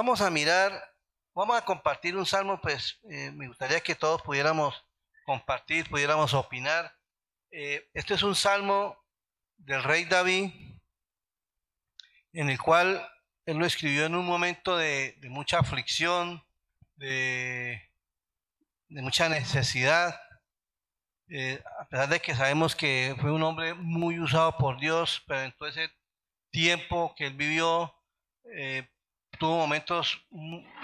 vamos a mirar, vamos a compartir un salmo, pues eh, me gustaría que todos pudiéramos compartir, pudiéramos opinar. Eh, este es un salmo del rey David, en el cual él lo escribió en un momento de, mucha aflicción, de, mucha necesidad, eh, a pesar de que sabemos que fue un hombre muy usado por Dios, pero en todo ese tiempo que él vivió, eh, tuvo momentos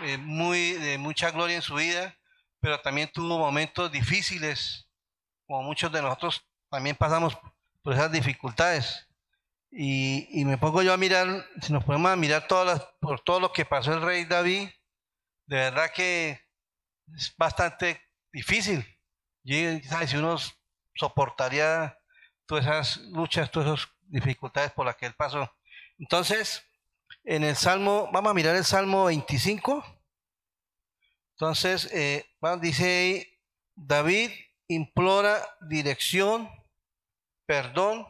eh, muy de mucha gloria en su vida, pero también tuvo momentos difíciles, como muchos de nosotros también pasamos por esas dificultades. Y, me pongo yo a mirar, si nos ponemos a mirar todas por todo lo que pasó el rey David, de verdad que es bastante difícil. Y si uno soportaría todas esas luchas, todas esas dificultades por las que él pasó. Entonces, en el Salmo, vamos a mirar el Salmo 25. Entonces, eh, dice David implora dirección, perdón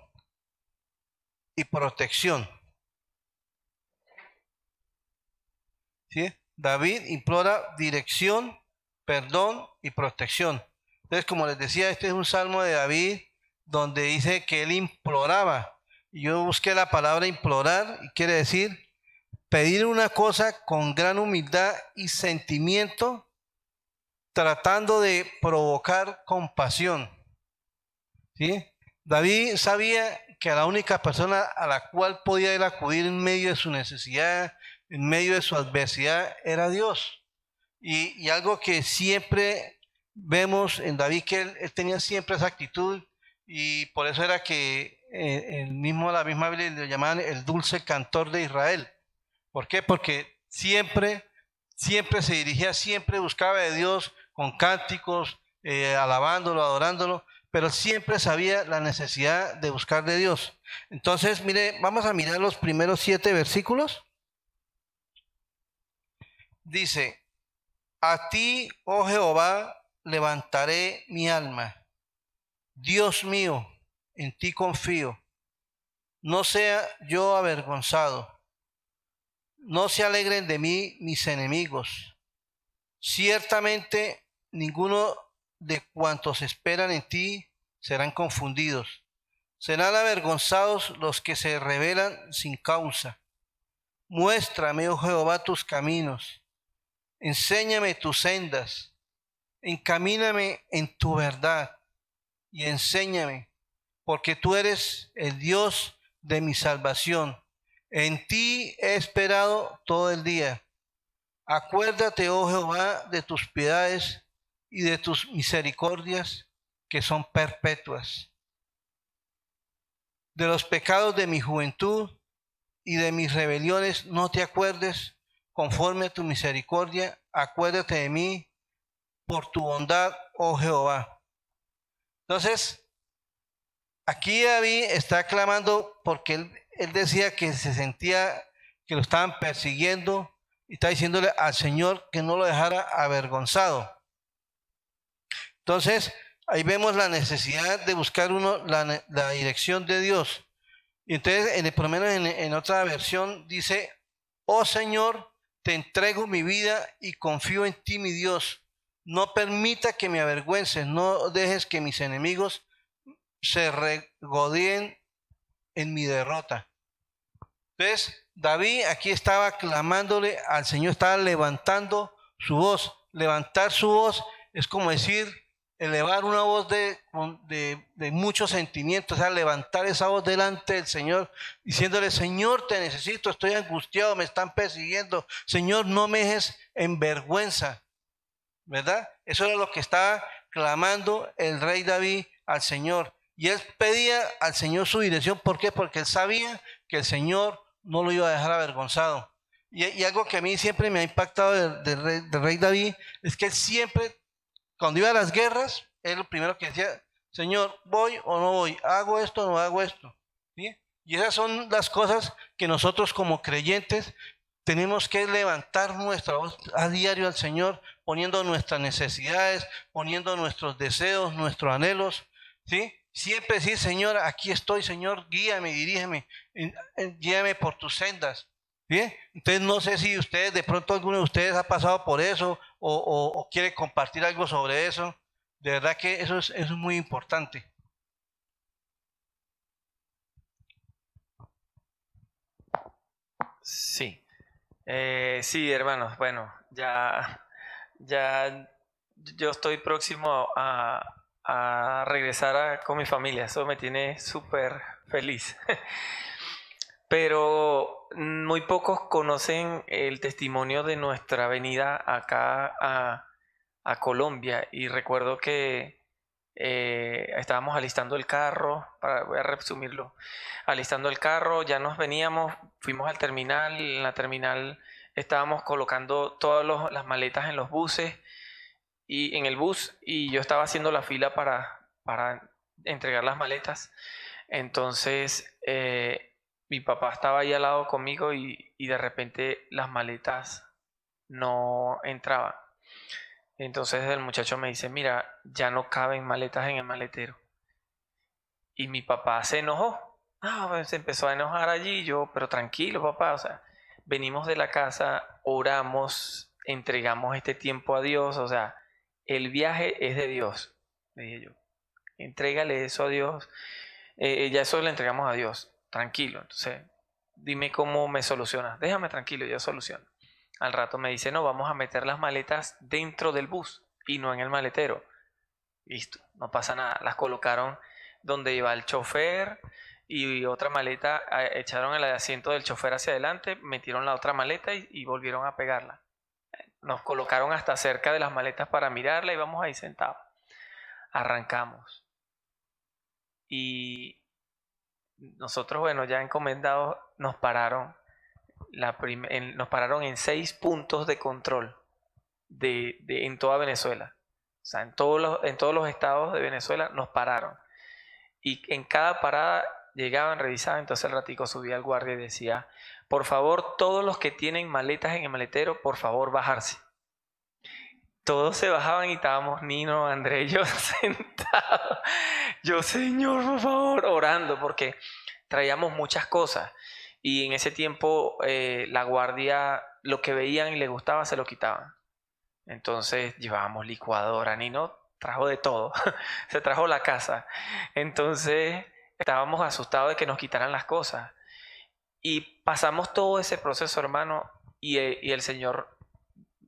y protección. ¿Sí? David implora dirección, perdón y protección. Entonces, como les decía, este es un salmo de David donde dice que él imploraba. Yo busqué la palabra implorar y quiere decir pedir una cosa con gran humildad y sentimiento, tratando de provocar compasión. ¿Sí? David sabía que la única persona a la cual podía él acudir en medio de su necesidad, en medio de su adversidad, era Dios. Y, algo que siempre vemos en David, que él, tenía siempre esa actitud, y por eso era que eh, el mismo, la misma Biblia le llamaban el dulce cantor de Israel. ¿Por qué? Porque siempre, siempre se dirigía, siempre buscaba de Dios con cánticos, eh, alabándolo, adorándolo, pero siempre sabía la necesidad de buscar de Dios. Entonces, mire, vamos a mirar los primeros siete versículos. Dice, a ti, oh Jehová, levantaré mi alma. Dios mío, en ti confío. No sea yo avergonzado. No se alegren de mí mis enemigos. Ciertamente ninguno de cuantos esperan en ti serán confundidos. Serán avergonzados los que se rebelan sin causa. Muéstrame, oh Jehová, tus caminos. Enséñame tus sendas. Encamíname en tu verdad y enséñame, porque tú eres el Dios de mi salvación. En ti he esperado todo el día. Acuérdate, oh Jehová, de tus piedades y de tus misericordias que son perpetuas. De los pecados de mi juventud y de mis rebeliones no te acuerdes, conforme a tu misericordia, acuérdate de mí por tu bondad, oh Jehová. Entonces, aquí David está clamando porque él, él decía que se sentía que lo estaban persiguiendo y está diciéndole al Señor que no lo dejara avergonzado. Entonces, ahí vemos la necesidad de buscar uno la, dirección de Dios. Y entonces, en el, por lo menos en, otra versión, dice, oh Señor, te entrego mi vida y confío en ti, mi Dios. No permita que me avergüences, no dejes que mis enemigos se regodeen en mi derrota. Entonces, David aquí estaba clamándole al Señor, estaba levantando su voz. Levantar su voz es como decir, elevar una voz de, de, muchos sentimientos, o sea, levantar esa voz delante del Señor, diciéndole, Señor, te necesito, estoy angustiado, me están persiguiendo, Señor, no me dejes en vergüenza, ¿verdad? Eso era lo que estaba clamando el rey David al Señor. Y él pedía al Señor su dirección, ¿por qué? Porque él sabía que el Señor no lo iba a dejar avergonzado. Y, algo que a mí siempre me ha impactado del, rey, del rey David es que él siempre cuando iba a las guerras, él lo primero que decía, Señor, ¿voy o no voy? ¿Hago esto o no hago esto? Y esas son las cosas que nosotros como creyentes tenemos que levantar nuestra voz a diario al Señor, poniendo nuestras necesidades, poniendo nuestros deseos, nuestros anhelos, ¿sí? Siempre decir, Señor, aquí estoy, Señor, guíame, dirígeme, guíame por tus sendas. Bien, entonces no sé si ustedes, de pronto alguno de ustedes ha pasado por eso o, quiere compartir algo sobre eso. De verdad que eso es, eso es muy importante. Sí, eh, sí, hermanos. Bueno, ya, ya yo estoy próximo a, a regresar con mi familia. Eso me tiene súper feliz. Pero muy pocos conocen el testimonio de nuestra venida acá a, Colombia. Y recuerdo que eh, estábamos alistando el carro, para, voy a resumirlo, alistando el carro, ya nos veníamos, fuimos al terminal, en la terminal estábamos colocando todas las maletas en los buses y en el bus y yo estaba haciendo la fila para, para entregar las maletas. Entonces eh, mi papá estaba ahí al lado conmigo y, de repente las maletas no entraban. Entonces el muchacho me dice, mira, ya no caben maletas en el maletero. Y mi papá se enojó. Ah, pues, se empezó a enojar allí. Yo, pero tranquilo, papá. O sea, venimos de la casa, oramos, entregamos este tiempo a Dios. O sea, el viaje es de Dios, le dije yo. Entrégale eso a Dios. Eh, ya eso le entregamos a Dios tranquilo. Entonces, dime cómo me solucionas. Déjame tranquilo, yo soluciono. Al rato me dice, no, vamos a meter las maletas dentro del bus y no en el maletero. Listo, no pasa nada. Las colocaron donde iba el chofer y otra maleta, echaron el asiento del chofer hacia adelante, metieron la otra maleta y volvieron a pegarla. Nos colocaron hasta cerca de las maletas para mirarla y vamos ahí sentados. Arrancamos. Y nosotros, bueno, ya encomendados, nos pararon, la nos pararon en seis puntos de control de, en toda Venezuela. O sea, en todos, los, en todos los estados de Venezuela nos pararon. Y en cada parada llegaban, revisaban, entonces el ratico subía al guardia y decía, por favor, todos los que tienen maletas en el maletero, por favor, bajarse todos se bajaban y estábamos Nino, André yo sentados. Yo, Señor, por favor, orando, porque traíamos muchas cosas. Y en ese tiempo eh, la guardia, lo que veían y les gustaba, se lo quitaban. Entonces llevábamos licuadora, Nino trajo de todo, se trajo la casa. Entonces estábamos asustados de que nos quitaran las cosas. Y pasamos todo ese proceso, hermano, y, eh, y el Señor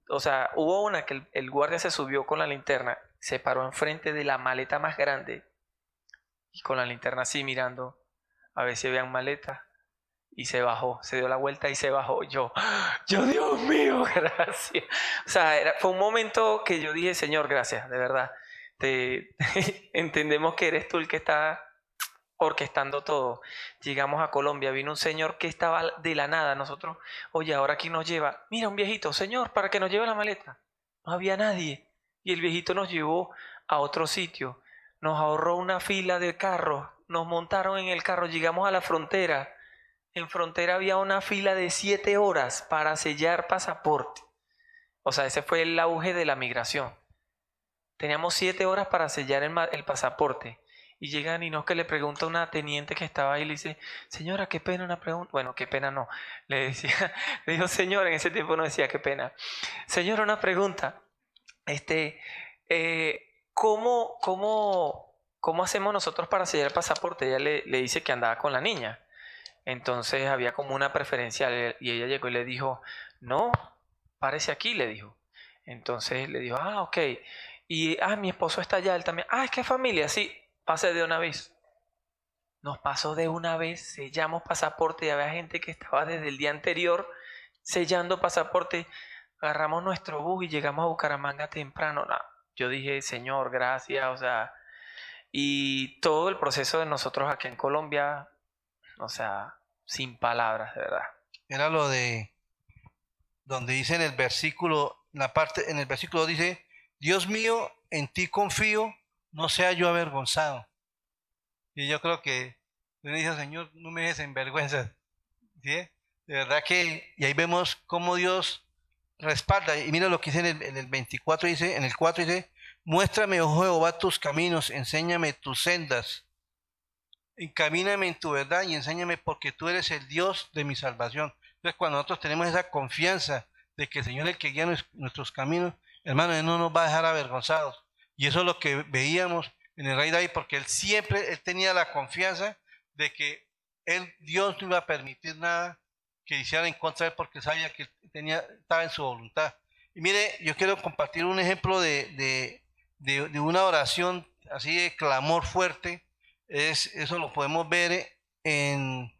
o sea, hubo una que el, guardia se subió con la linterna, se paró enfrente de la maleta más grande y con la linterna así mirando a ver si habían maletas y se bajó, se dio la vuelta y se bajó. Yo, yo Dios mío, gracias. O sea, fue un momento que yo dije, Señor, gracias, de verdad. Te, entendemos que eres tú el que está orquestando todo. Llegamos a Colombia, vino un señor que estaba de la nada. Nosotros, oye, ahora aquí nos lleva, mira un viejito, señor, para que nos lleve la maleta. No había nadie. Y el viejito nos llevó a otro sitio. Nos ahorró una fila de carros. Nos montaron en el carro, llegamos a la frontera. En frontera había una fila de siete horas para sellar pasaporte. O sea, ese fue el auge de la migración. Teníamos siete horas para sellar el, el pasaporte y no que le pregunta a una teniente que estaba ahí le dice, señora, qué pena una pregunta. Bueno, qué pena no. Le decía, le dijo, señora, en ese tiempo no decía qué pena. Señora, una pregunta. Este, eh, ¿cómo, cómo, ¿Cómo hacemos nosotros para sellar el pasaporte? Ella le, le dice que andaba con la niña. Entonces había como una preferencia y ella llegó y le dijo, no, párese aquí, le dijo. Entonces le dijo, ah, ok. Y, ah, mi esposo está allá, él también. Ah, es que familia, sí pase de una vez. Nos pasó de una vez, sellamos pasaporte y había gente que estaba desde el día anterior sellando pasaporte. Agarramos nuestro bus y llegamos a Bucaramanga temprano. yo dije, Señor, gracias, o sea, y todo el proceso de nosotros aquí en Colombia, o sea, sin palabras, de verdad. Era lo de donde dice en el versículo, la parte, en el versículo dice, Dios mío, en ti confío, no sea yo avergonzado. Y yo creo que le dice, Señor, no me dejes en vergüenza. ¿Sí? De verdad que, y ahí vemos cómo Dios respalda. Y mira lo que dice en el, 24, dice, en el 4 dice, muéstrame, oh Jehová, tus caminos, enséñame tus sendas. Encamíname en tu verdad y enséñame porque tú eres el Dios de mi salvación. Entonces, cuando nosotros tenemos esa confianza de que el Señor es el que guía nuestros caminos, hermano, Él no nos va a dejar avergonzados. Y eso es lo que veíamos en el rey David, porque él siempre él tenía la confianza de que él, Dios no iba a permitir nada que hiciera en contra de él, porque sabía que tenía, estaba en su voluntad. Y mire, yo quiero compartir un ejemplo de, de, una oración así de clamor fuerte. Es, eso lo podemos ver en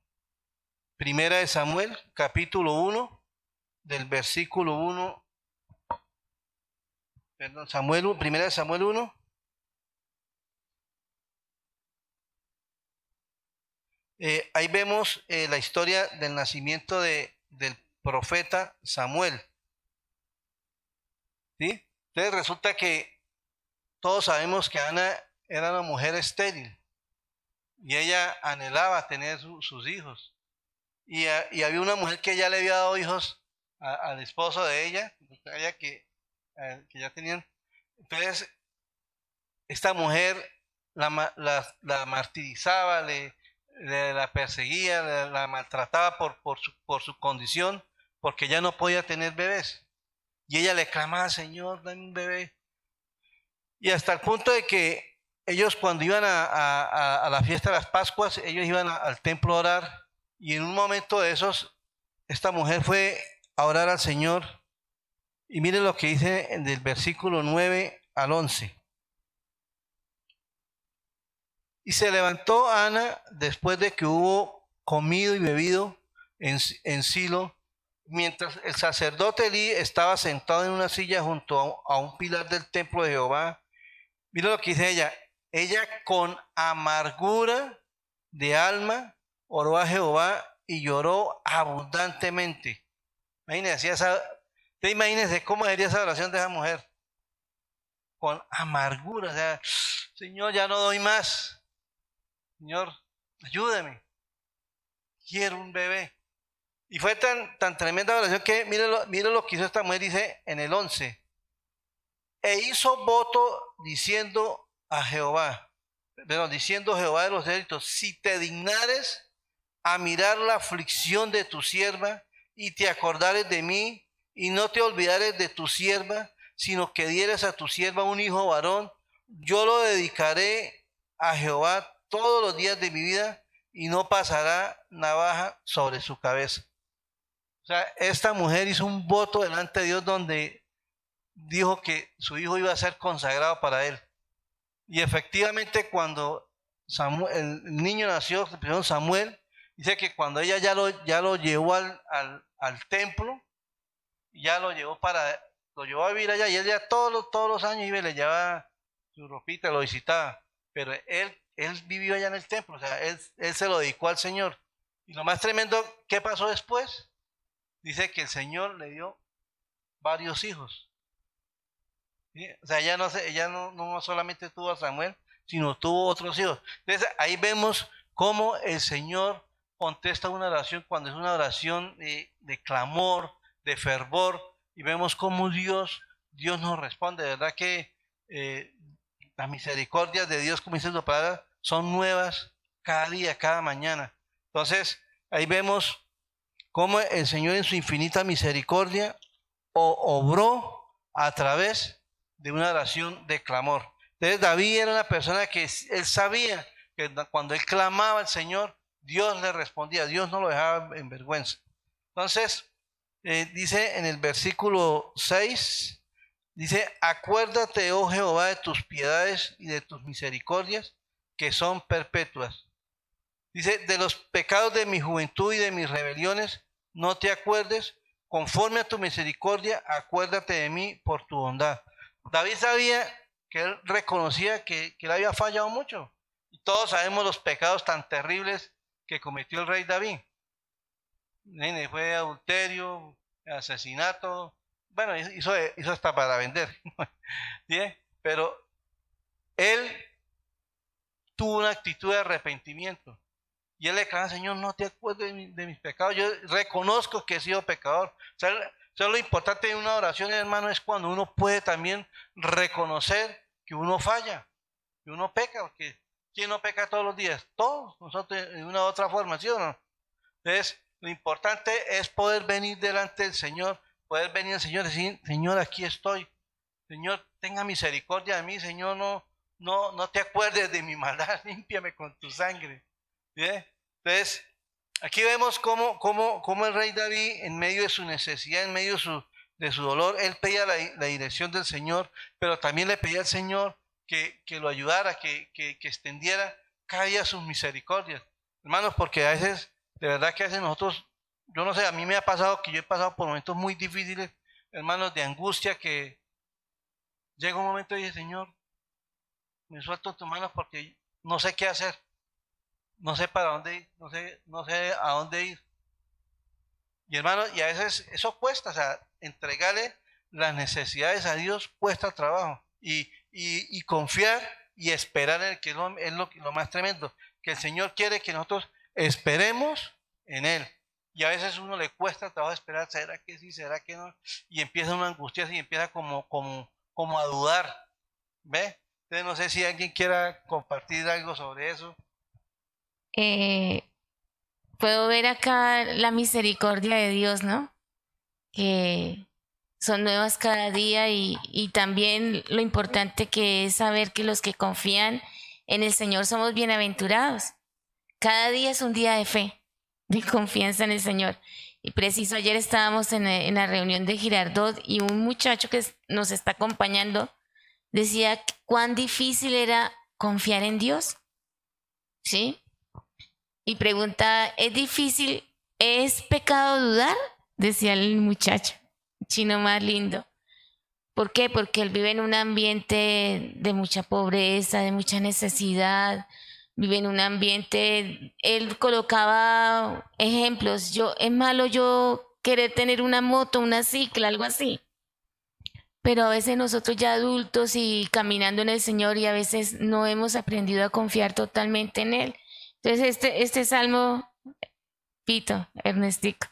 Primera de Samuel, capítulo 1, del versículo 1. Perdón, Samuel, Primera de Samuel 1. Eh, ahí vemos eh, la historia del nacimiento de, del profeta Samuel. ¿Sí? Entonces resulta que todos sabemos que Ana era una mujer estéril y ella anhelaba tener sus hijos. Y, había una mujer que ya le había dado hijos al esposo de ella, ella que, eh, que, ya tenían. Entonces, esta mujer la, la, martirizaba, le, la perseguía, la, maltrataba por, por, su, por su condición, porque ya no podía tener bebés. Y ella le clamaba, Señor, dame un bebé. Y hasta el punto de que ellos cuando iban a, la fiesta de las Pascuas, ellos iban al templo a orar y en un momento de esos, esta mujer fue a orar al Señor y miren lo que dice del versículo 9 al 11. Y se levantó Ana después de que hubo comido y bebido en, Silo, mientras el sacerdote Elí estaba sentado en una silla junto a, a un pilar del templo de Jehová. Miren lo que dice ella, ella con amargura de alma oró a Jehová y lloró abundantemente. Imagínense, esa, imagínense cómo sería esa oración de esa mujer. Con amargura, o sea, Señor, ya no doy más. Señor, ayúdame. Quiero un bebé. Y fue tan, tan tremenda oración que mire lo, lo que hizo esta mujer, dice en el 11. E hizo voto diciendo, a Jehová, pero diciendo Jehová de los ejércitos, si te dignares a mirar la aflicción de tu sierva y te acordares de mí y no te olvidares de tu sierva, sino que dieres a tu sierva un hijo varón, yo lo dedicaré a Jehová todos los días de mi vida y no pasará navaja sobre su cabeza. O sea, esta mujer hizo un voto delante de Dios donde dijo que su hijo iba a ser consagrado para él. Y efectivamente cuando Samuel, el niño nació, Samuel, dice que cuando ella ya lo, ya lo llevó al, al, templo, ya lo llevó para, lo llevó a vivir allá y él ya todos los, todos los años iba y le llevaba su ropita, lo visitaba. Pero él, él vivió allá en el templo, o sea, él, él se lo dedicó al Señor. Y lo más tremendo, ¿qué pasó después? Dice que el Señor le dio varios hijos. O sea, ella, no, ella no, no solamente tuvo a Samuel, sino tuvo otros hijos. Entonces ahí vemos cómo el Señor contesta una oración cuando es una oración de, clamor, de fervor, y vemos cómo Dios, Dios nos responde. De verdad que eh, las misericordias de Dios, como dice su palabra, son nuevas cada día, cada mañana. Entonces, ahí vemos cómo el Señor en su infinita misericordia obró a través de una oración de clamor. Entonces David era una persona que él sabía que cuando él clamaba al Señor, Dios le respondía, Dios no lo dejaba en vergüenza. Entonces, eh, dice en el versículo 6, dice, acuérdate, oh Jehová, de tus piedades y de tus misericordias, que son perpetuas. Dice, de los pecados de mi juventud y de mis rebeliones, no te acuerdes, conforme a tu misericordia, acuérdate de mí por tu bondad. David sabía que él reconocía que, que él había fallado mucho. Y todos sabemos los pecados tan terribles que cometió el rey David. Fue adulterio, asesinato, bueno, hizo, hizo hasta para vender. Pero él tuvo una actitud de arrepentimiento. Y él le al Señor, no te acuerdes de, mis pecados. Yo reconozco que he sido pecador. O sea, lo importante de una oración, hermano, es cuando uno puede también reconocer que uno falla, que uno peca, porque ¿quién no peca todos los días? Todos, nosotros de una u otra forma, ¿sí o no? Entonces, Lo importante es poder venir delante del Señor, poder venir al Señor y decir, Señor, aquí estoy. Señor, tenga misericordia de mí, Señor, no, no, no te acuerdes de mi maldad, límpiame con tu sangre. Entonces, aquí vemos cómo, cómo, cómo, el rey David, en medio de su necesidad, en medio de su, de su dolor, él pedía la, la, dirección del Señor, pero también le pedía al Señor que, que lo ayudara, que, que, que extendiera cada día sus misericordias. Hermanos, porque a veces, de verdad que a veces nosotros, yo no sé, a mí me ha pasado que yo he pasado por momentos muy difíciles, hermanos, de angustia, que llega un momento y dice, Señor, me suelto tus manos porque no sé qué hacer, no sé para dónde ir, no sé, no sé a dónde ir. Y hermano, y a veces eso cuesta, o sea, entregarle las necesidades a Dios cuesta trabajo. Y, y, confiar y esperar en el que es, lo, más tremendo, que el Señor quiere que nosotros esperemos en Él. Y a veces uno le cuesta trabajo esperar, ¿será que sí, será que no? Y empieza una angustia y empieza como, como, como a dudar. ¿Ve? Entonces no sé si alguien quiera compartir algo sobre eso. Eh, puedo ver acá la misericordia de Dios, ¿no? Que son nuevas cada día y, y, también lo importante que es saber que los que confían en el Señor somos bienaventurados. Cada día es un día de fe, de confianza en el Señor. Y preciso, ayer estábamos en, en la reunión de Girardot y un muchacho que nos está acompañando decía cuán difícil era confiar en Dios. ¿Sí? Y pregunta, ¿es difícil, es pecado dudar? Decía el muchacho, chino más lindo. ¿Por qué? Porque él vive en un ambiente de mucha pobreza, de mucha necesidad, vive en un ambiente, él colocaba ejemplos, yo, es malo yo querer tener una moto, una cicla, algo así. Pero a veces nosotros ya adultos y caminando en el Señor y a veces no hemos aprendido a confiar totalmente en Él. Entonces este, este salmo, Pito, Ernestico,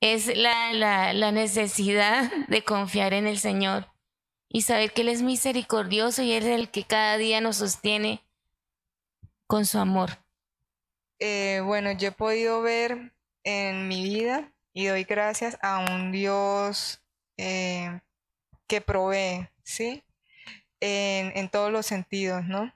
es la, la, la necesidad de confiar en el Señor y saber que Él es misericordioso y Él es el que cada día nos sostiene con su amor. Eh, bueno, yo he podido ver en mi vida y doy gracias a un Dios eh, que provee, ¿sí? En, en todos los sentidos, ¿no?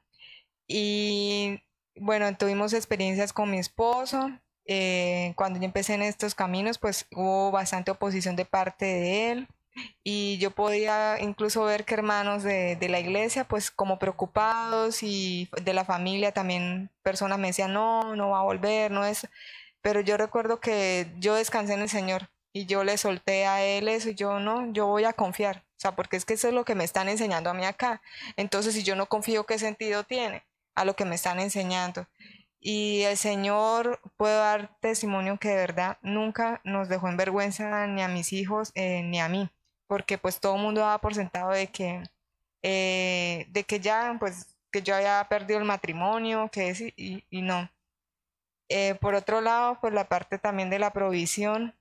Y bueno, tuvimos experiencias con mi esposo. Eh, cuando yo empecé en estos caminos, pues hubo bastante oposición de parte de él. Y yo podía incluso ver que hermanos de, de, la iglesia, pues como preocupados y de la familia también personas me decían, no, no va a volver, no es. Pero yo recuerdo que yo descansé en el Señor y yo le solté a él eso y yo no, yo voy a confiar. O sea, porque es que eso es lo que me están enseñando a mí acá. Entonces, si yo no confío, ¿qué sentido tiene a lo que me están enseñando? Y el Señor, puedo dar testimonio que de verdad nunca nos dejó en vergüenza ni a mis hijos eh, ni a mí, porque pues todo el mundo daba por sentado de que, eh, de que ya, pues, que yo había perdido el matrimonio, que es, y, y no. Eh, por otro lado, pues la parte también de la provisión,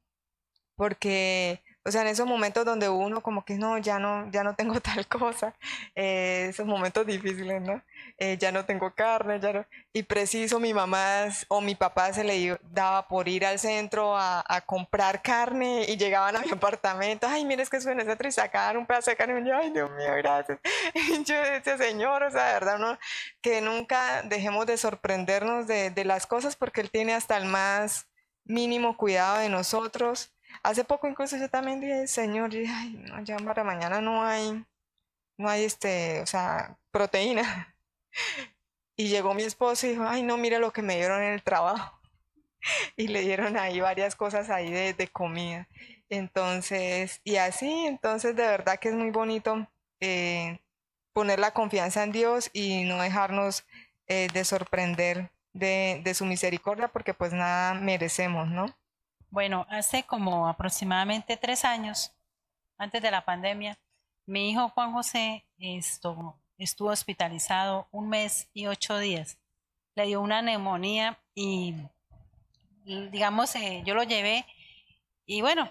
porque o sea, en esos momentos donde uno como que no, ya no, ya no tengo tal cosa, eh, esos momentos difíciles, ¿no? Eh, ya no tengo carne, ya no. Y preciso mi mamá o mi papá se le daba por ir al centro a, comprar carne y llegaban a mi apartamento, ay, mire, es que suena centro y sacaban un pedazo de carne y yo, ay, Dios mío, gracias. Yo, ese señor, o sea, de verdad, ¿no? que nunca dejemos de sorprendernos de, de las cosas porque él tiene hasta el más mínimo cuidado de nosotros Hace poco incluso yo también dije, Señor, ay, no, ya para mañana no hay, no hay este, o sea, proteína. Y llegó mi esposo y dijo, ay, no, mira lo que me dieron en el trabajo. Y le dieron ahí varias cosas ahí de, de comida. Entonces, y así, entonces de verdad que es muy bonito eh, poner la confianza en Dios y no dejarnos eh, de sorprender de, de su misericordia porque pues nada merecemos, ¿no? Bueno, hace como aproximadamente tres años, antes de la pandemia, mi hijo Juan José estuvo, estuvo hospitalizado un mes y ocho días. Le dio una neumonía y, digamos, eh, yo lo llevé y bueno,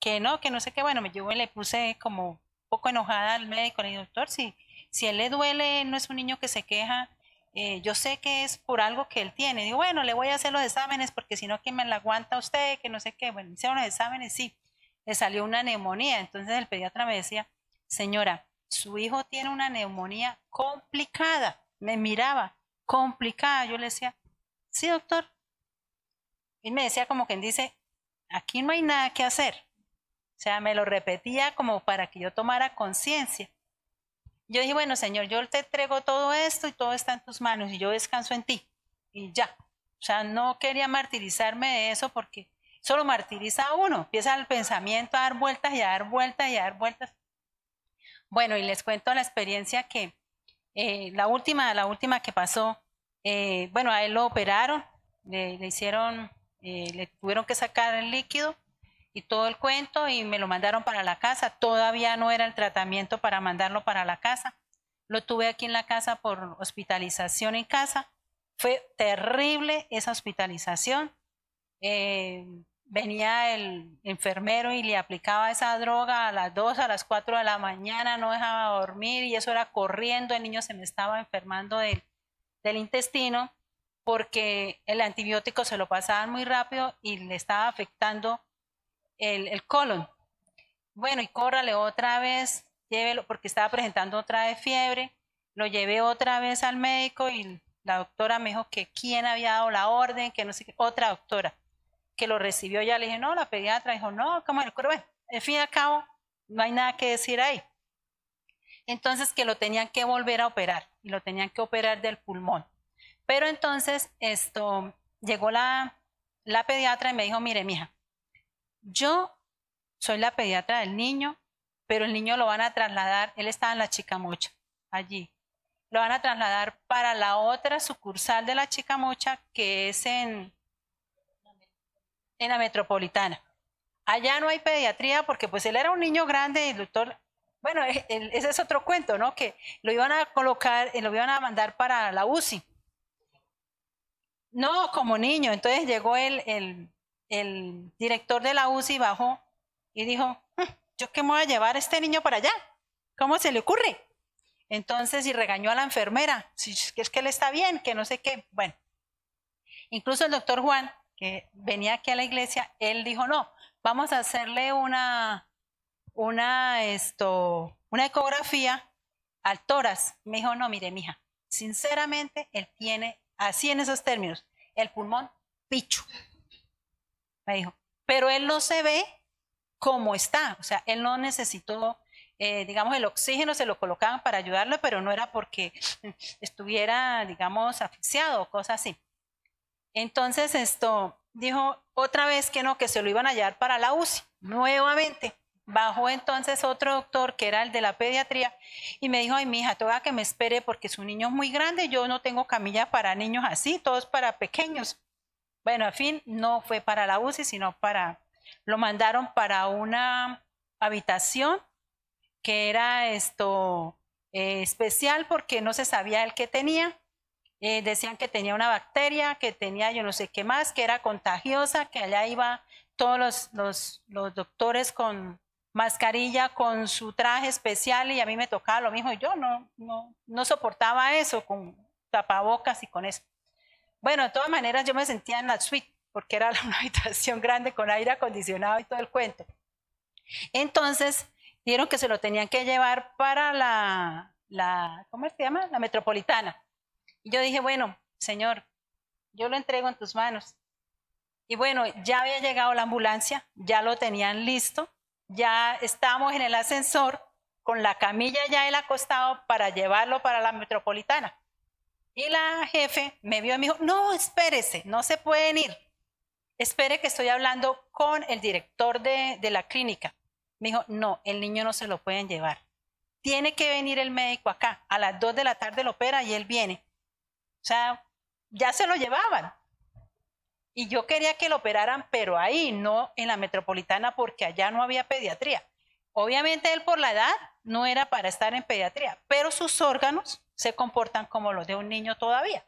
que no, que no sé qué, bueno, me llevó y le puse como un poco enojada al médico, le dije, doctor, si, si él le duele, no es un niño que se queja, eh, yo sé que es por algo que él tiene. Digo, bueno, le voy a hacer los exámenes porque si no, ¿quién me la aguanta usted? Que no sé qué. Bueno, hicieron los exámenes, sí. Le salió una neumonía. Entonces el pediatra me decía, señora, su hijo tiene una neumonía complicada. Me miraba, complicada. Yo le decía, sí, doctor. Y me decía como quien dice, aquí no hay nada que hacer. O sea, me lo repetía como para que yo tomara conciencia. Yo dije, bueno, Señor, yo te entrego todo esto y todo está en tus manos y yo descanso en ti. Y ya. O sea, no quería martirizarme de eso porque solo martiriza a uno. Empieza el pensamiento a dar vueltas y a dar vueltas y a dar vueltas. Bueno, y les cuento la experiencia que eh, la última, la última que pasó, eh, bueno, a él lo operaron, le, hicieron, eh, le tuvieron que sacar el líquido y todo el cuento y me lo mandaron para la casa. Todavía no era el tratamiento para mandarlo para la casa. Lo tuve aquí en la casa por hospitalización en casa. Fue terrible esa hospitalización. Eh, venía el enfermero y le aplicaba esa droga a las 2, a las 4 de la mañana, no dejaba dormir y eso era corriendo. El niño se me estaba enfermando del, del intestino porque el antibiótico se lo pasaban muy rápido y le estaba afectando el, colon. Bueno, y córrale otra vez, llévelo, porque estaba presentando otra vez fiebre. Lo llevé otra vez al médico y la doctora me dijo que quién había dado la orden, que no sé qué, otra doctora, que lo recibió. Ya le dije, no, la pediatra dijo, no, ¿cómo el Bueno, al fin y al cabo, no hay nada que decir ahí. Entonces, que lo tenían que volver a operar y lo tenían que operar del pulmón. Pero entonces, esto, llegó la, la pediatra y me dijo, mire, mija, yo soy la pediatra del niño, pero el niño lo van a trasladar, él está en la Chicamocha, allí. Lo van a trasladar para la otra sucursal de la Chicamocha, que es en, en la metropolitana. Allá no hay pediatría porque pues él era un niño grande y el doctor, bueno, e, ese es otro cuento, ¿no? Que lo iban a colocar, lo iban a mandar para la UCI. No, como niño. Entonces llegó el, el, el director de la UCI bajó y dijo, mm, ¿yo qué me voy a llevar a este niño para allá? ¿Cómo se le ocurre? Entonces, y regañó a la enfermera, si es que él está bien, que no sé qué. Bueno, incluso el doctor Juan, que venía aquí a la iglesia, él dijo, no, vamos a hacerle una, una, esto, una ecografía al toras. Me dijo, no, mire, mija, sinceramente, él tiene, así en esos términos, el pulmón picho me dijo, pero él no se ve como está, o sea, él no necesitó, eh, digamos, el oxígeno se lo colocaban para ayudarlo, pero no era porque estuviera, digamos, asfixiado o cosas así. Entonces, esto dijo otra vez que no, que se lo iban a llevar para la UCI, nuevamente. Bajó entonces otro doctor que era el de la pediatría y me dijo, ay, mi hija, toca que me espere porque su niño es muy grande, yo no tengo camilla para niños así, todos para pequeños. Bueno, al fin no fue para la UCI, sino para, lo mandaron para una habitación que era esto eh, especial porque no se sabía el que tenía. Eh, decían que tenía una bacteria, que tenía yo no sé qué más, que era contagiosa, que allá iba todos los, los, los doctores con mascarilla, con su traje especial y a mí me tocaba lo mismo. Yo no, no, no soportaba eso con tapabocas y con eso. Bueno, de todas maneras yo me sentía en la suite, porque era una habitación grande con aire acondicionado y todo el cuento. Entonces, dijeron que se lo tenían que llevar para la, la ¿cómo se llama? La metropolitana. Y yo dije, bueno, señor, yo lo entrego en tus manos. Y bueno, ya había llegado la ambulancia, ya lo tenían listo, ya estábamos en el ascensor con la camilla ya él acostado para llevarlo para la metropolitana. Y la jefe me vio y me dijo, no, espérese, no se pueden ir. Espere que estoy hablando con el director de, de la clínica. Me dijo, no, el niño no se lo pueden llevar. Tiene que venir el médico acá. A las 2 de la tarde lo opera y él viene. O sea, ya se lo llevaban. Y yo quería que lo operaran, pero ahí, no en la metropolitana, porque allá no había pediatría. Obviamente él por la edad no era para estar en pediatría, pero sus órganos se comportan como los de un niño todavía.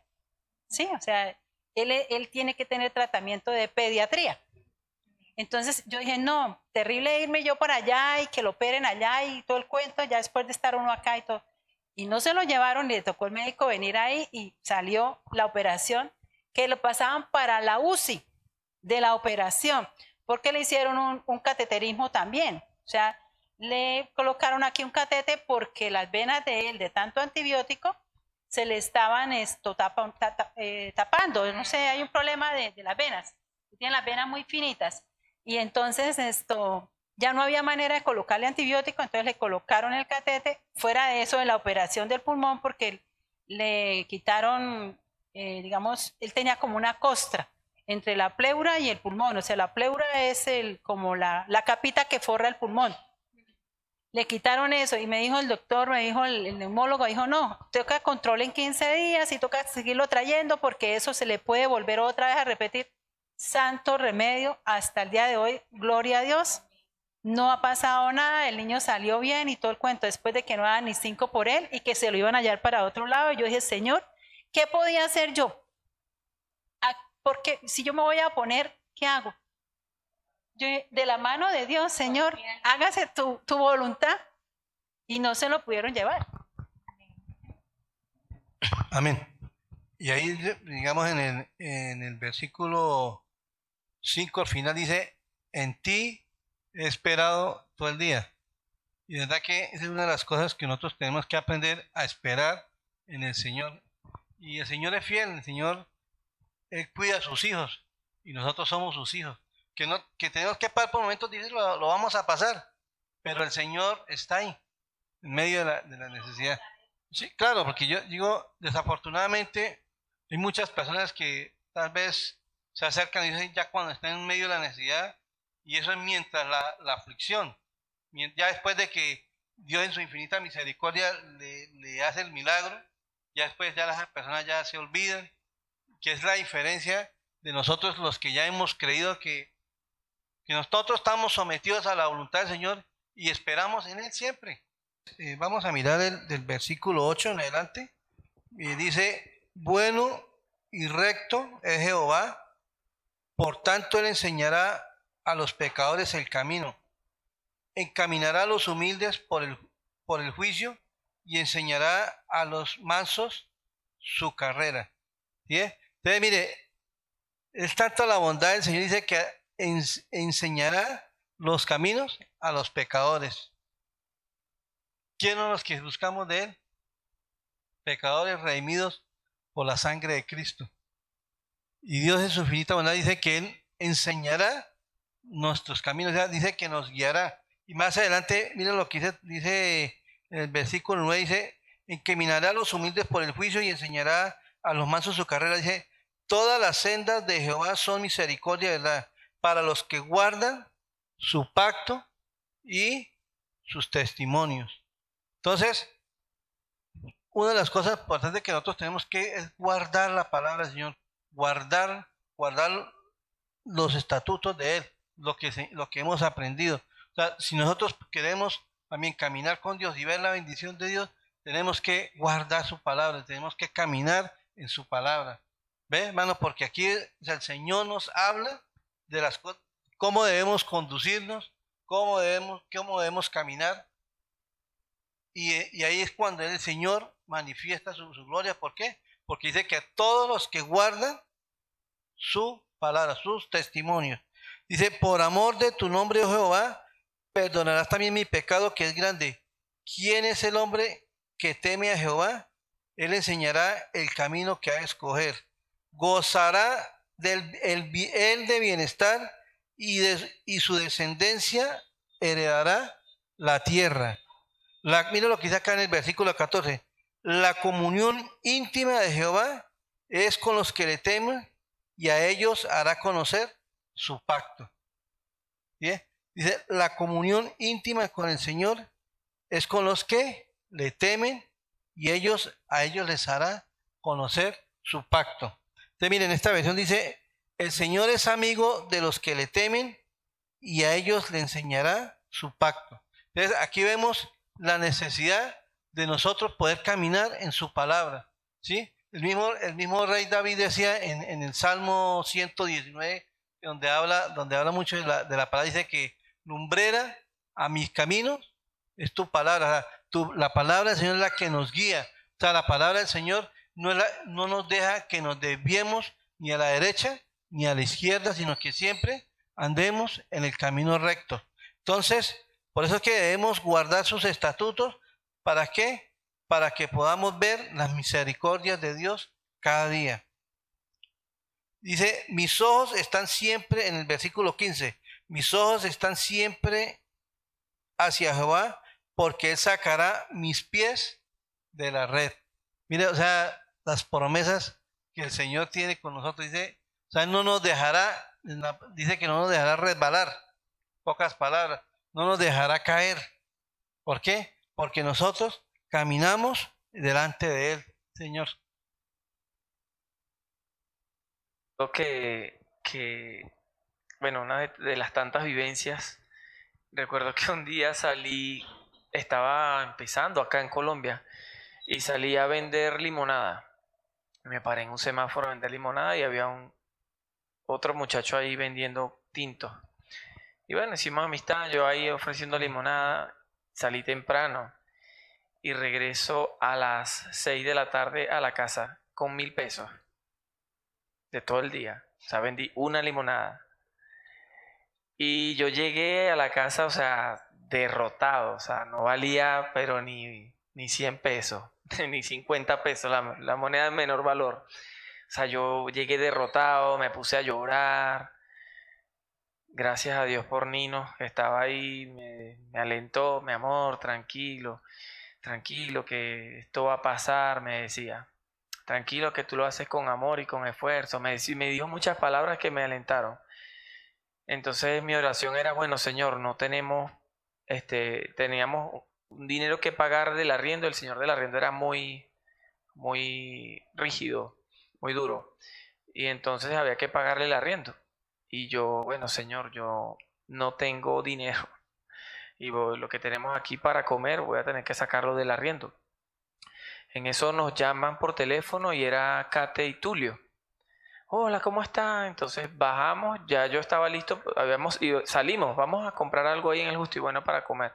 Sí, o sea, él, él tiene que tener tratamiento de pediatría. Entonces yo dije, no, terrible irme yo para allá y que lo operen allá y todo el cuento, ya después de estar uno acá y todo. Y no se lo llevaron, le tocó el médico venir ahí y salió la operación que lo pasaban para la UCI de la operación, porque le hicieron un, un cateterismo también. O sea, le colocaron aquí un catete porque las venas de él, de tanto antibiótico, se le estaban esto, eh, tapando. No sé, hay un problema de, de las venas. Tienen las venas muy finitas. Y entonces esto, ya no había manera de colocarle antibiótico, entonces le colocaron el catete. Fuera de eso, de la operación del pulmón, porque le quitaron, eh, digamos, él tenía como una costra entre la pleura y el pulmón. O sea, la pleura es el, como la, la capita que forra el pulmón. Le quitaron eso y me dijo el doctor, me dijo el, neumólogo, dijo, no, toca control en 15 días y toca seguirlo trayendo porque eso se le puede volver otra vez a repetir. Santo remedio hasta el día de hoy, gloria a Dios. No ha pasado nada, el niño salió bien y todo el cuento después de que no daban ni cinco por él y que se lo iban a hallar para otro lado. Yo dije, Señor, ¿qué podía hacer yo? Ah, porque si yo me voy a poner, ¿qué hago? De la mano de Dios, Señor, hágase tu, voluntad. Y no se lo pudieron llevar. Amén. Y ahí, digamos, en el, en el versículo 5 al final dice, en ti he esperado todo el día. Y de verdad que esa es una de las cosas que nosotros tenemos que aprender a esperar en el Señor. Y el Señor es fiel, el Señor, Él cuida a sus hijos y nosotros somos sus hijos que, no, que tenemos que pasar por momentos difíciles, lo, lo, vamos a pasar, pero el Señor está ahí, en medio de la, de la necesidad. Sí, claro, porque yo digo, desafortunadamente, hay muchas personas que tal vez se acercan y dicen ya cuando están en medio de la necesidad, y eso es mientras la, la aflicción, ya después de que Dios en su infinita misericordia le, le, hace el milagro, ya después ya las personas ya se olvidan, que es la diferencia de nosotros los que ya hemos creído que nosotros estamos sometidos a la voluntad del Señor y esperamos en Él siempre. Eh, vamos a mirar el, del versículo 8 en adelante. Y dice, bueno y recto es Jehová, por tanto Él enseñará a los pecadores el camino, encaminará a los humildes por el, por el juicio y enseñará a los mansos su carrera. Entonces, mire, es tanta la bondad del Señor, dice que enseñará los caminos a los pecadores. ¿Quiénes son los que buscamos de Él? Pecadores redimidos por la sangre de Cristo. Y Dios en su infinita bondad dice que Él enseñará nuestros caminos, dice que nos guiará. Y más adelante, miren lo que dice, dice el versículo 9, dice, encaminará a los humildes por el juicio y enseñará a los mansos su carrera. Dice, todas las sendas de Jehová son misericordia, ¿verdad? Para los que guardan su pacto y sus testimonios. Entonces, una de las cosas importantes que nosotros tenemos que es guardar la palabra del Señor, guardar, guardar los estatutos de Él, lo que, lo que hemos aprendido. O sea, si nosotros queremos también caminar con Dios y ver la bendición de Dios, tenemos que guardar su palabra, tenemos que caminar en su palabra. ¿Ve, hermano? Porque aquí el Señor nos habla de las cómo debemos conducirnos, cómo debemos, cómo debemos caminar. Y, ahí es cuando el Señor manifiesta su, su, gloria. ¿Por qué? Porque dice que a todos los que guardan su palabra, sus testimonios. Dice, por amor de tu nombre, oh Jehová, perdonarás también mi pecado que es grande. ¿Quién es el hombre que teme a Jehová? Él enseñará el camino que ha de escoger. Gozará del el, de bienestar y, de, y su descendencia heredará la tierra. La, mira lo que dice acá en el versículo 14. La comunión íntima de Jehová es con los que le temen y a ellos hará conocer su pacto. Dice, la comunión íntima con el Señor es con los que le temen y ellos a ellos les hará conocer su pacto. Entonces, miren, esta versión dice, el Señor es amigo de los que le temen y a ellos le enseñará su pacto. Entonces, aquí vemos la necesidad de nosotros poder caminar en su palabra. ¿sí? El, mismo, rey David decía en, el Salmo 119, donde habla, mucho de la, palabra, dice que lumbrera a mis caminos es tu palabra. la palabra del Señor es la que nos guía. O sea, la palabra del Señor no, nos deja que nos desviemos ni a la derecha ni a la izquierda, sino que siempre andemos en el camino recto. Entonces, por eso es que debemos guardar sus estatutos. ¿Para qué? Para que podamos ver las misericordias de Dios cada día. Dice, mis ojos están siempre, en el versículo 15, mis ojos están siempre hacia Jehová, porque Él sacará mis pies de la red. Mire, o sea, las promesas que el Señor tiene con nosotros, dice, o sea, no nos dejará, dice que no nos dejará resbalar, pocas palabras, no nos dejará caer. ¿Por qué? Porque nosotros caminamos delante de Él, Señor. Creo que, que, bueno, una de, de las tantas vivencias, recuerdo que un día salí, estaba empezando acá en Colombia y salí a vender limonada. Me paré en un semáforo a vender limonada y había un otro muchacho ahí vendiendo tinto. Y bueno, hicimos amistad, yo ahí ofreciendo limonada, salí temprano y regreso a las 6 de la tarde a la casa con mil pesos de todo el día. O sea, vendí una limonada. Y yo llegué a la casa, o sea, derrotado. O sea, no valía, pero ni, ni 100 pesos, ni 50 pesos, la, la moneda de menor valor. O sea, yo llegué derrotado, me puse a llorar. Gracias a Dios por Nino, que estaba ahí, me, me alentó, mi amor, tranquilo, tranquilo, que esto va a pasar, me decía tranquilo que tú lo haces con amor y con esfuerzo. Me, me dijo muchas palabras que me alentaron. Entonces mi oración era, bueno, Señor, no tenemos, este, teníamos un dinero que pagar del arriendo. El Señor del arriendo era muy, muy rígido, muy duro. Y entonces había que pagarle el arriendo. Y yo, bueno, Señor, yo no tengo dinero. Y voy- lo que tenemos aquí para comer voy a tener que sacarlo del arriendo. En eso nos llaman por teléfono y era Kate y Tulio. Hola, ¿cómo está? Entonces bajamos, ya yo estaba listo, habíamos ido, salimos, vamos a comprar algo ahí en el Justo y Bueno para comer.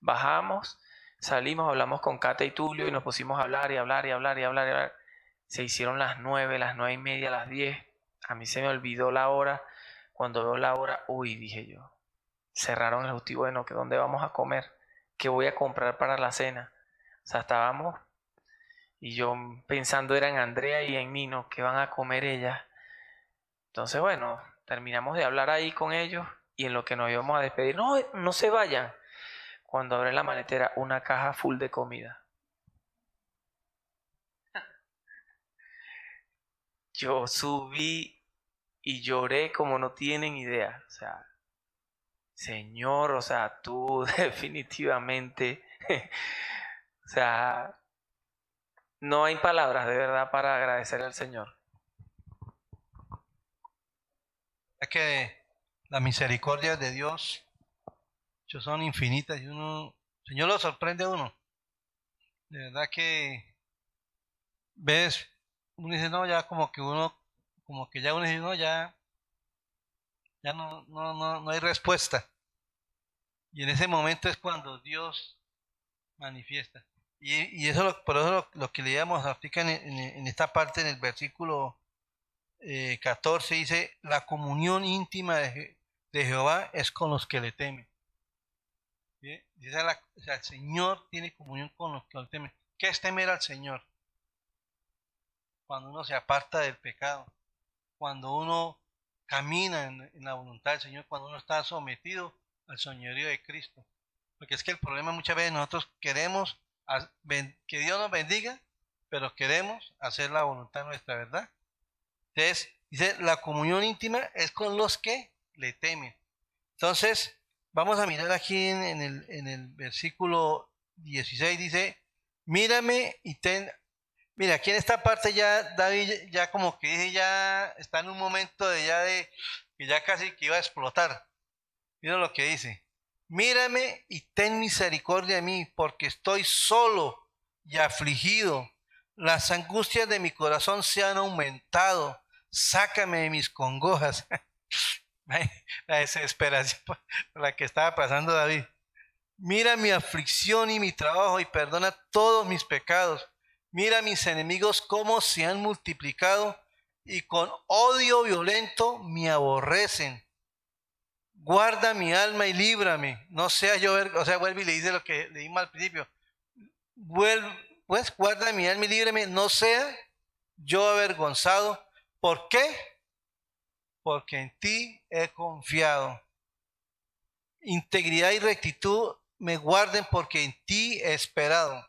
Bajamos, salimos, hablamos con Kate y Tulio y nos pusimos a hablar y hablar y hablar y hablar y hablar. Se hicieron las nueve, las nueve y media, las diez. A mí se me olvidó la hora. Cuando veo la hora, uy, dije yo, cerraron el Justo y Bueno, ¿que dónde vamos a comer? ¿Qué voy a comprar para la cena? O sea, estábamos y yo pensando era en Andrea y en Nino, que van a comer ellas. Entonces, bueno, terminamos de hablar ahí con ellos y en lo que nos íbamos a despedir, no, no se vayan. Cuando abre la maletera, una caja full de comida. Yo subí y lloré como no tienen idea. O sea, Señor, o sea, tú definitivamente, o sea, no hay palabras de verdad para agradecer al Señor. Es que las misericordias de Dios son infinitas y uno, Señor lo sorprende uno. De verdad que ves, uno dice, no, ya como que uno, como que ya uno dice, no, ya, ya no, no, no, no hay respuesta. Y en ese momento es cuando Dios manifiesta. Y, y eso lo, por eso lo, que leíamos ahorita en, en, en esta parte, en el versículo eh, 14, dice, la comunión íntima de, de Jehová es con los que le temen. Dice el Señor tiene comunión con los que temen. ¿Qué es temer al Señor? Cuando uno se aparta del pecado, cuando uno camina en, en la voluntad del Señor, cuando uno está sometido al señorío de Cristo. Porque es que el problema muchas veces nosotros queremos que Dios nos bendiga, pero queremos hacer la voluntad nuestra, ¿verdad? Entonces, dice, la comunión íntima es con los que le temen. Entonces, vamos a mirar aquí en, en el, en el versículo 16, dice, mírame y ten... Mira, aquí en esta parte ya David ya como que dice, ya está en un momento de ya de que ya casi que iba a explotar. Mira lo que dice. Mírame y ten misericordia de mí, porque estoy solo y afligido. Las angustias de mi corazón se han aumentado. Sácame de mis congojas. La desesperación por la que estaba pasando David. Mira mi aflicción y mi trabajo y perdona todos mis pecados. Mira mis enemigos cómo se han multiplicado y con odio violento me aborrecen. Guarda mi alma y líbrame. No sea yo, o sea, vuelve y le dice lo que leímos al principio. Pues guarda mi alma y líbrame. No sea yo avergonzado. ¿Por qué? Porque en ti he confiado. Integridad y rectitud me guarden porque en ti he esperado.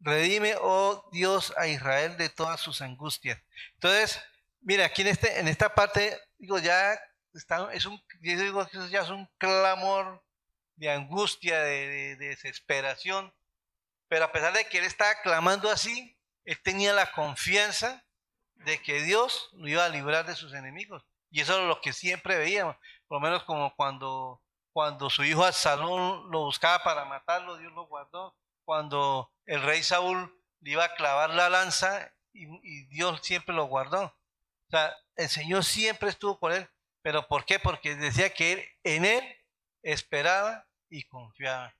Redime, oh Dios, a Israel de todas sus angustias. Entonces, mira, aquí en, este, en esta parte, digo, ya está, es un, ya es un clamor de angustia, de, desesperación. Pero a pesar de que él estaba clamando así, él tenía la confianza de que Dios lo iba a librar de sus enemigos. Y eso es lo que siempre veíamos, por lo menos como cuando, cuando su hijo Absalón lo buscaba para matarlo, Dios lo guardó cuando el rey Saúl le iba a clavar la lanza y, Dios siempre lo guardó. O sea, el Señor siempre estuvo con él. ¿Pero por qué? Porque decía que él, en él esperaba y confiaba.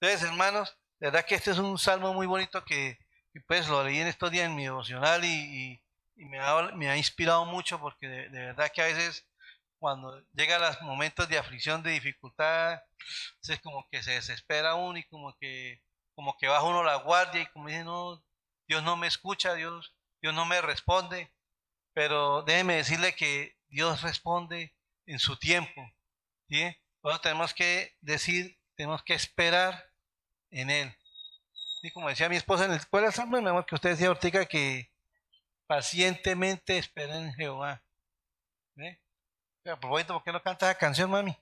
Entonces, hermanos, de verdad que este es un salmo muy bonito que, pues lo leí en estos días en mi devocional y, me, ha, inspirado mucho porque de, verdad que a veces cuando llegan los momentos de aflicción, de dificultad, es como que se desespera uno y como que como que baja uno la guardia y como dice, no, Dios no me escucha, Dios, Dios no me responde. Pero déjeme decirle que Dios responde en su tiempo. ¿sí? Bueno, tenemos que decir, tenemos que esperar en Él. Y como decía mi esposa en la escuela, mi amor, que usted decía Ortica que pacientemente esperen en Jehová. ¿Ve? A propósito, ¿por qué no canta esa canción, mami?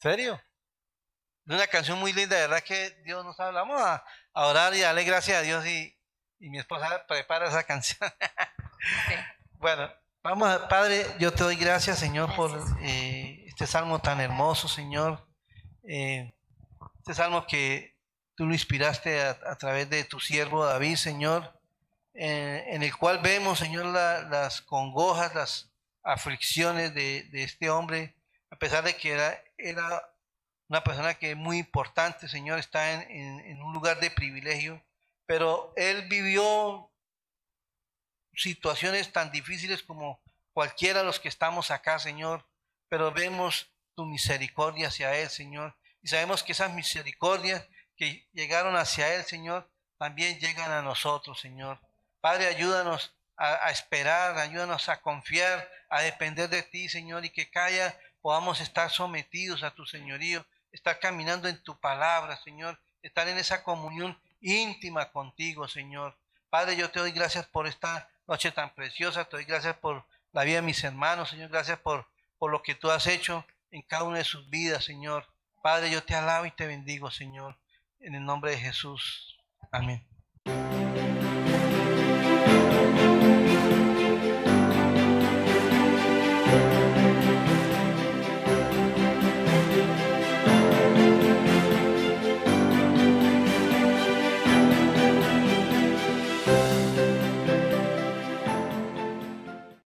¿Serio? de una canción muy linda, de verdad que Dios nos habla. Vamos a, orar y darle gracias a Dios y, mi esposa prepara esa canción. Bueno, vamos, a, Padre, yo te doy gracias, Señor, por eh, este salmo tan hermoso, Señor. Eh, este salmo que tú lo inspiraste a, través de tu siervo David, Señor, eh, en el cual vemos, Señor, las congojas, las aflicciones de, este hombre, a pesar de que era una persona que es muy importante, Señor, está en, un lugar de privilegio, pero él vivió situaciones tan difíciles como cualquiera de los que estamos acá, Señor, pero vemos tu misericordia hacia él, Señor, y sabemos que esas misericordias que llegaron hacia él, Señor, también llegan a nosotros, Señor. Padre, ayúdanos a, esperar, ayúdanos a confiar, a depender de ti, Señor, y que cada podamos estar sometidos a tu señorío estar caminando en tu palabra, Señor, estar en esa comunión íntima contigo, Señor. Padre, yo te doy gracias por esta noche tan preciosa, te doy gracias por la vida de mis hermanos, Señor, gracias por, por lo que tú has hecho en cada una de sus vidas, Señor. Padre, yo te alabo y te bendigo, Señor, en el nombre de Jesús. Amén.